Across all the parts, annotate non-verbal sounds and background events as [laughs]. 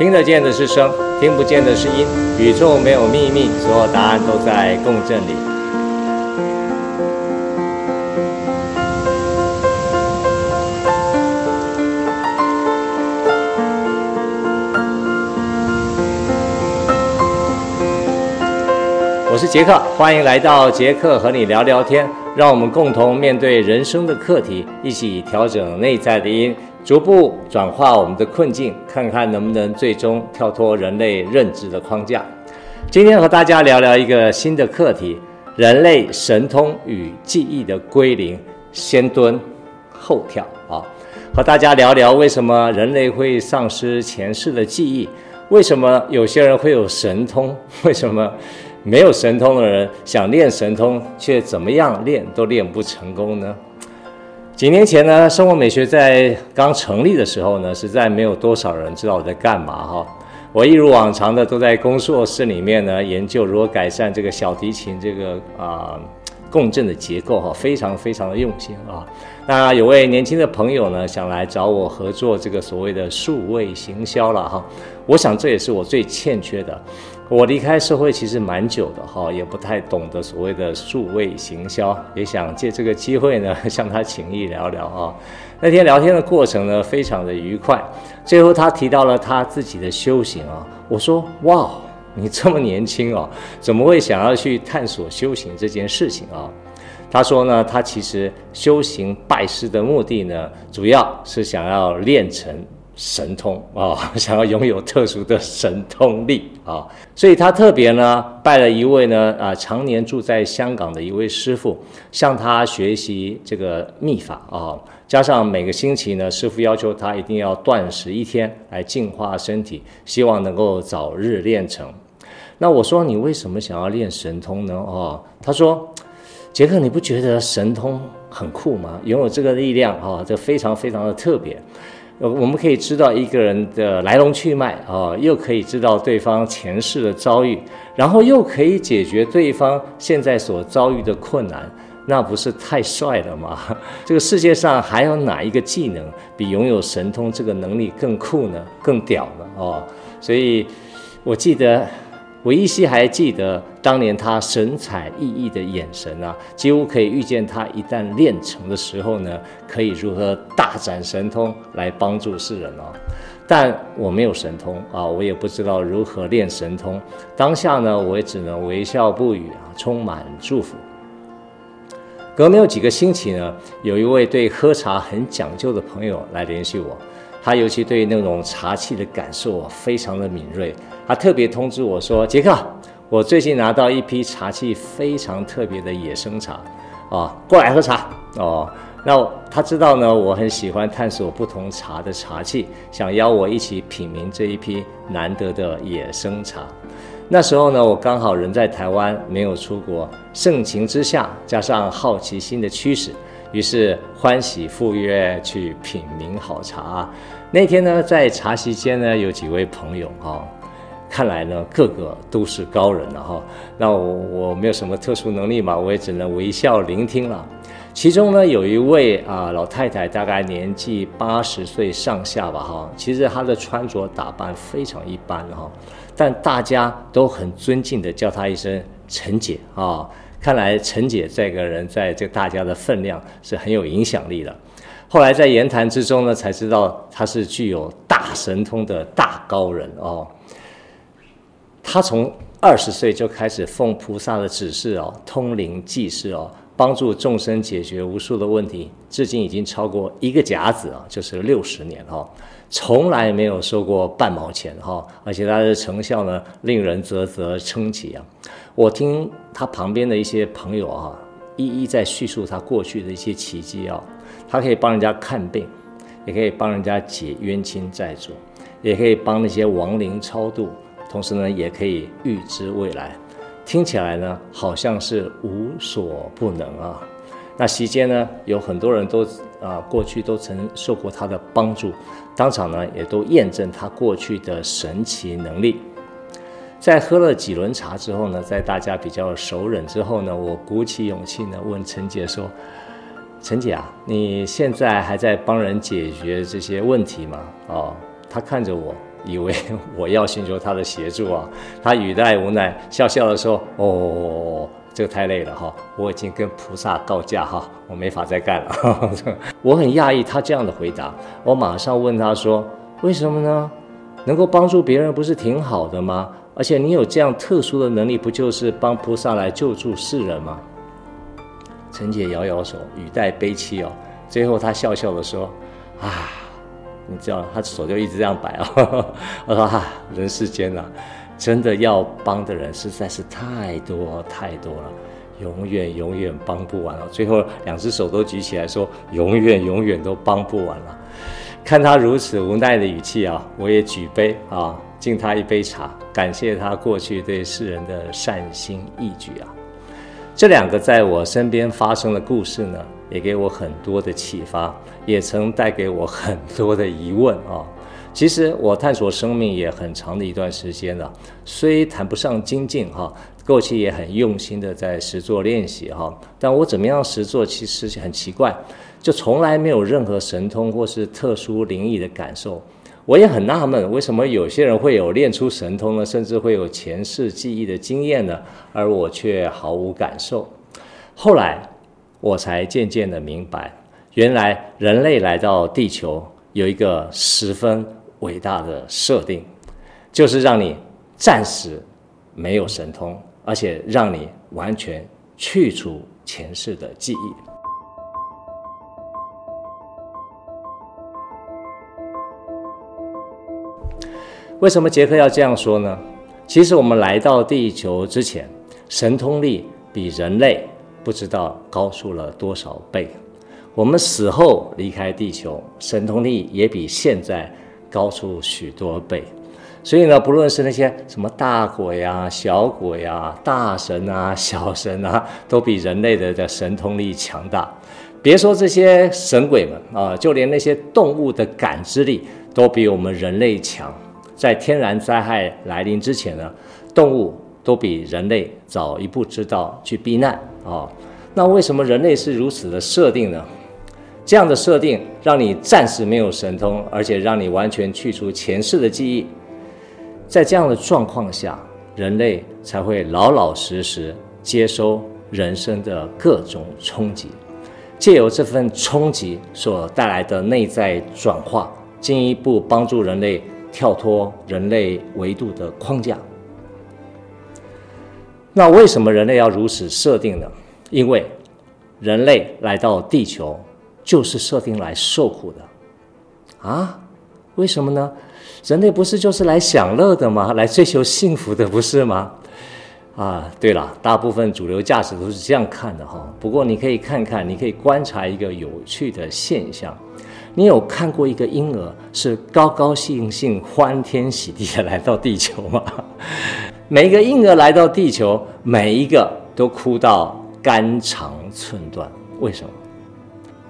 听得见的是声，听不见的是音。宇宙没有秘密，所有答案都在共振里。我是杰克，欢迎来到杰克和你聊聊天，让我们共同面对人生的课题，一起调整内在的音。逐步转化我们的困境，看看能不能最终跳脱人类认知的框架。今天和大家聊聊一个新的课题：人类神通与记忆的归零，先蹲后跳啊！和大家聊聊为什么人类会丧失前世的记忆？为什么有些人会有神通？为什么没有神通的人想练神通，却怎么样练都练不成功呢？几年前呢，生活美学在刚成立的时候呢，实在没有多少人知道我在干嘛哈。我一如往常的都在工作室里面呢，研究如何改善这个小提琴这个啊、共振的结构哈，非常非常的用心啊。那有位年轻的朋友呢，想来找我合作这个所谓的数位行销了哈。我想这也是我最欠缺的。我离开社会其实蛮久的哈，也不太懂得所谓的数位行销，也想借这个机会呢，向他请益聊聊啊。那天聊天的过程呢，非常的愉快。最后他提到了他自己的修行啊，我说哇，你这么年轻哦，怎么会想要去探索修行这件事情啊？他说呢，他其实修行拜师的目的呢，主要是想要练成神通啊、[laughs] 想要拥有特殊的神通力啊、所以他特别呢拜了一位呢啊常年住在香港的一位师傅，向他学习这个秘法啊、加上每个星期呢，师傅要求他一定要断食一天来净化身体，希望能够早日练成。那我说，你为什么想要练神通呢？哦，他说。杰克，你不觉得神通很酷吗？拥有这个力量啊，这非常非常的特别。呃，我们可以知道一个人的来龙去脉啊，又可以知道对方前世的遭遇，然后又可以解决对方现在所遭遇的困难，那不是太帅了吗？[laughs] 这个世界上还有哪一个技能比拥有神通这个能力更酷呢？更屌呢？哦，所以我记得。我依稀还记得当年他神采奕奕的眼神啊，几乎可以预见他一旦练成的时候呢，可以如何大展神通来帮助世人哦。但我没有神通啊，我也不知道如何练神通。当下呢，我也只能微笑不语啊，充满祝福。隔没有几个星期呢，有一位对喝茶很讲究的朋友来联系我。他尤其对那种茶气的感受非常的敏锐，他特别通知我说：“杰克，我最近拿到一批茶气非常特别的野生茶，啊，过来喝茶哦。”那他知道呢，我很喜欢探索不同茶的茶气，想邀我一起品茗这一批难得的野生茶。那时候呢，我刚好人在台湾，没有出国，盛情之下，加上好奇心的驱使。于是欢喜赴约去品茗好茶。那天呢，在茶席间呢，有几位朋友哈，看来呢，个个都是高人了哈。那我我没有什么特殊能力嘛，我也只能微笑聆听了。其中呢，有一位啊老太太，大概年纪八十岁上下吧哈。其实她的穿着打扮非常一般哈，但大家都很尊敬的叫她一声陈姐啊。看来陈姐这个人在这大家的分量是很有影响力的。后来在言谈之中呢，才知道她是具有大神通的大高人哦。她从二十岁就开始奉菩萨的指示哦，通灵济世哦，帮助众生解决无数的问题，至今已经超过一个甲子啊，就是六十年哦，从来没有收过半毛钱哈，而且他的成效呢，令人啧啧称奇啊。我听他旁边的一些朋友啊，一一在叙述他过去的一些奇迹啊。他可以帮人家看病，也可以帮人家解冤亲债主，也可以帮那些亡灵超度，同时呢，也可以预知未来。听起来呢，好像是无所不能啊。那席间呢，有很多人都啊，过去都曾受过他的帮助，当场呢，也都验证他过去的神奇能力。在喝了几轮茶之后呢，在大家比较熟稔之后呢，我鼓起勇气呢问陈姐说：“陈姐啊，你现在还在帮人解决这些问题吗？”哦，她看着我以为 [laughs] 我要寻求他的协助啊，他语带无奈，笑笑的说：“哦，这个太累了哈，我已经跟菩萨告假哈，我没法再干了。[laughs] ”我很讶异他这样的回答，我马上问他说：“为什么呢？能够帮助别人不是挺好的吗？而且你有这样特殊的能力，不就是帮菩萨来救助世人吗？”陈姐摇摇手，语带悲戚哦，最后他笑笑的说：“啊。”你知道，他手就一直这样摆啊。[laughs] 我说哈，人世间啊，真的要帮的人实在是太多太多了，永远永远帮不完了。最后两只手都举起来说，永远永远都帮不完了。看他如此无奈的语气啊，我也举杯啊，敬他一杯茶，感谢他过去对世人的善心义举啊。这两个在我身边发生的故事呢，也给我很多的启发，也曾带给我很多的疑问啊。其实我探索生命也很长的一段时间了，虽谈不上精进哈，过去也很用心的在实作练习哈。但我怎么样实作，其实很奇怪，就从来没有任何神通或是特殊灵异的感受。我也很纳闷，为什么有些人会有练出神通呢，甚至会有前世记忆的经验呢，而我却毫无感受。后来。我才渐渐的明白，原来人类来到地球有一个十分伟大的设定，就是让你暂时没有神通，而且让你完全去除前世的记忆。为什么杰克要这样说呢？其实我们来到地球之前，神通力比人类。不知道高出了多少倍，我们死后离开地球，神通力也比现在高出许多倍。所以呢，不论是那些什么大鬼啊、小鬼啊、大神啊、小神啊，都比人类的的神通力强大。别说这些神鬼们啊，就连那些动物的感知力都比我们人类强。在天然灾害来临之前呢，动物都比人类早一步知道去避难。啊，那为什么人类是如此的设定呢？这样的设定让你暂时没有神通，而且让你完全去除前世的记忆。在这样的状况下，人类才会老老实实接收人生的各种冲击，借由这份冲击所带来的内在转化，进一步帮助人类跳脱人类维度的框架。那为什么人类要如此设定呢？因为人类来到地球就是设定来受苦的啊？为什么呢？人类不是就是来享乐的吗？来追求幸福的不是吗？啊，对了，大部分主流价值都是这样看的哈。不过你可以看看，你可以观察一个有趣的现象：你有看过一个婴儿是高高兴兴、欢天喜地的来到地球吗？[laughs] 每一个婴儿来到地球，每一个都哭到肝肠寸断。为什么？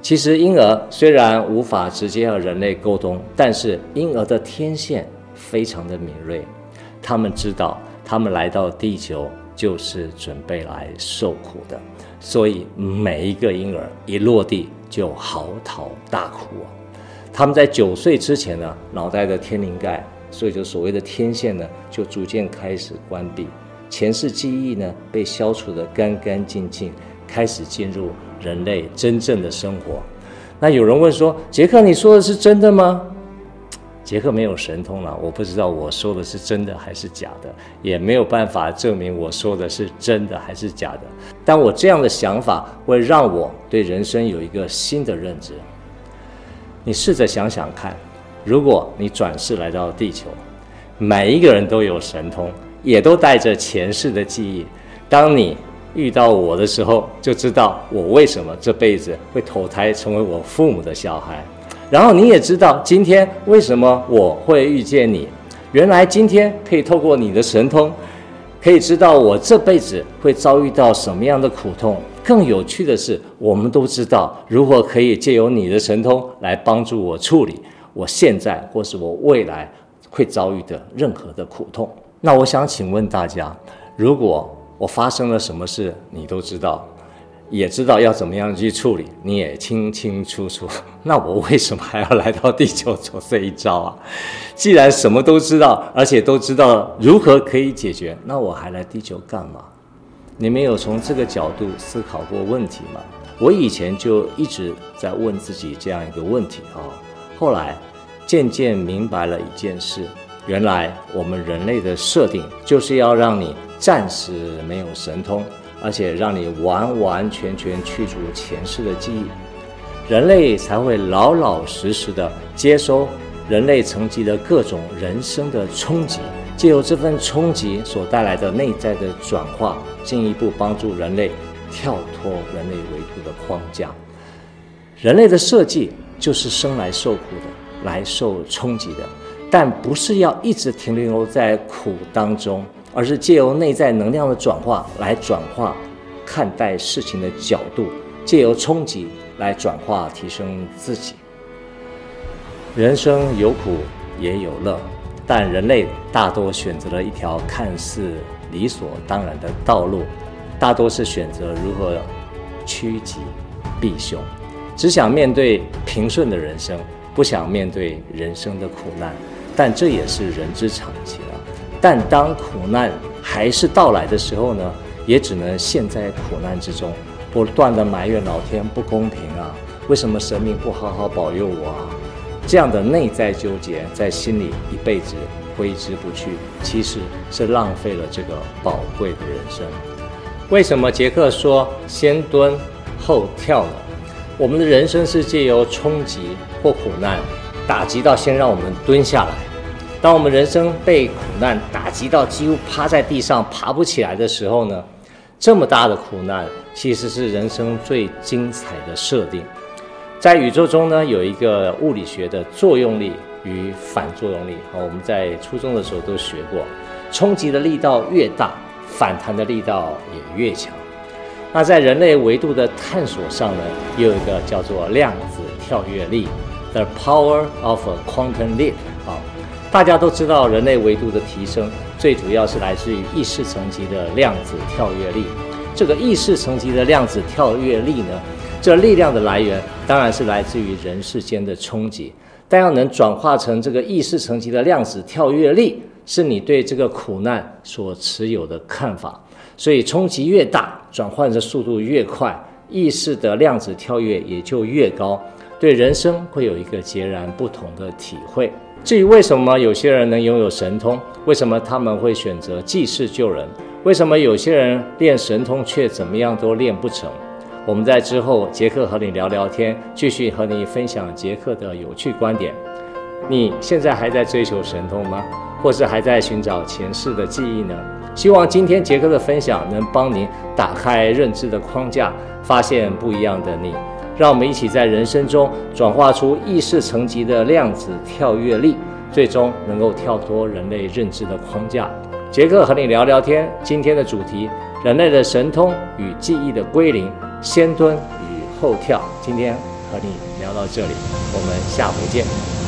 其实婴儿虽然无法直接和人类沟通，但是婴儿的天线非常的敏锐。他们知道，他们来到地球就是准备来受苦的。所以每一个婴儿一落地就嚎啕大哭。他们在九岁之前呢，脑袋的天灵盖。所以，就所谓的天线呢，就逐渐开始关闭，前世记忆呢被消除得干干净净，开始进入人类真正的生活。那有人问说：“杰克，你说的是真的吗？”杰克没有神通了，我不知道我说的是真的还是假的，也没有办法证明我说的是真的还是假的。但我这样的想法会让我对人生有一个新的认知。你试着想想看。如果你转世来到地球，每一个人都有神通，也都带着前世的记忆。当你遇到我的时候，就知道我为什么这辈子会投胎成为我父母的小孩。然后你也知道今天为什么我会遇见你。原来今天可以透过你的神通，可以知道我这辈子会遭遇到什么样的苦痛。更有趣的是，我们都知道如何可以借由你的神通来帮助我处理。我现在或是我未来会遭遇的任何的苦痛，那我想请问大家，如果我发生了什么事，你都知道，也知道要怎么样去处理，你也清清楚楚。[laughs] 那我为什么还要来到地球走这一遭啊？既然什么都知道，而且都知道如何可以解决，那我还来地球干嘛？你没有从这个角度思考过问题吗？我以前就一直在问自己这样一个问题啊。后来渐渐明白了一件事。原来我们人类的设定就是要让你暂时没有神通，而且让你完完全全去除前世的记忆，人类才会老老实实的接收人类层级的各种人生的冲击，借由这份冲击所带来的内在的转化，进一步帮助人类跳脱人类维度的框架。人类的设计就是生来受苦的，来受冲击的。但不是要一直停留在苦当中，而是借由内在能量的转化来转化看待事情的角度，借由冲击来转化提升自己。人生有苦也有乐，但人类大多选择了一条看似理所当然的道路，大多是选择如何趋吉避凶，只想面对平顺的人生，不想面对人生的苦难。但这也是人之常情。但当苦难还是到来的时候呢，也只能陷在苦难之中，不断地埋怨老天不公平啊，为什么神明不好好保佑我啊？这样的内在纠结在心里一辈子挥之不去，其实是浪费了这个宝贵的人生。为什么杰克说先蹲后跳呢？我们的人生是借由冲击或苦难打击到，先让我们蹲下来。当我们人生被苦难打击到几乎趴在地上爬不起来的时候呢，这么大的苦难其实是人生最精彩的设定。在宇宙中呢，有一个物理学的作用力与反作用力。好，我们在初中的时候都学过，冲击的力道越大，反弹的力道也越强。那在人类维度的探索上呢，也有一个叫做量子跳跃力，The Power of a Quantum Leap。啊。大家都知道，人类维度的提升最主要是来自于意识层级的量子跳跃力。这个意识层级的量子跳跃力呢，这力量的来源当然是来自于人世间的冲击，但要能转化成这个意识层级的量子跳跃力，是你对这个苦难所持有的看法。所以冲击越大，转换的速度越快，意识的量子跳跃也就越高，对人生会有一个截然不同的体会。至于为什么有些人能拥有神通，为什么他们会选择济世救人，为什么有些人练神通却怎么样都练不成？我们在之后杰克和你聊聊天，继续和你分享杰克的有趣观点。你现在还在追求神通吗？或是还在寻找前世的记忆呢？希望今天杰克的分享能帮您打开认知的框架，发现不一样的你。让我们一起在人生中转化出意识层级的量子跳跃力，最终能够跳脱人类认知的框架。杰克和你聊聊天，今天的主题：人类的神通与记忆的归零，先蹲与后跳。今天和你聊到这里，我们下回见。